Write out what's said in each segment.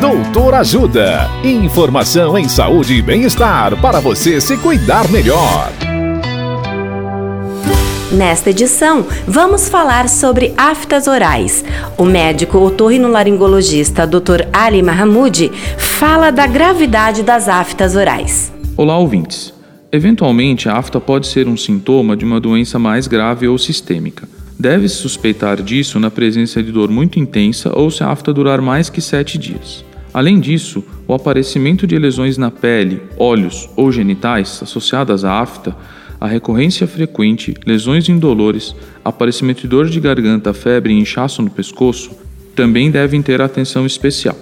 Doutor Ajuda. Informação em saúde e bem-estar para você se cuidar melhor. Nesta edição, vamos falar sobre aftas orais. O médico otorrinolaringologista Dr. Ali Mahamud fala da gravidade das aftas orais. Olá, ouvintes. Eventualmente, a afta pode ser um sintoma de uma doença mais grave ou sistêmica. Deve-se suspeitar disso na presença de dor muito intensa ou se a afta durar mais que 7 dias. Além disso, o aparecimento de lesões na pele, olhos ou genitais associadas à afta, a recorrência frequente, lesões indolores, aparecimento de dor de garganta, febre e inchaço no pescoço também devem ter atenção especial.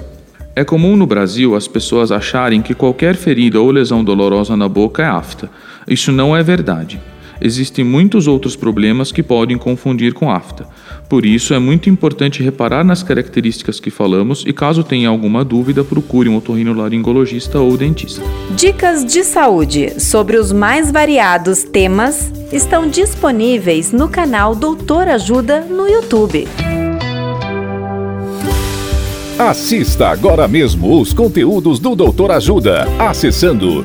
É comum no Brasil as pessoas acharem que qualquer ferida ou lesão dolorosa na boca é afta. Isso não é verdade. Existem muitos outros problemas que podem confundir com afta. Por isso, é muito importante reparar nas características que falamos e, caso tenha alguma dúvida, procure um otorrinolaringologista ou dentista. Dicas de saúde sobre os mais variados temas estão disponíveis no canal Doutor Ajuda no YouTube. Assista agora mesmo os conteúdos do Doutor Ajuda, acessando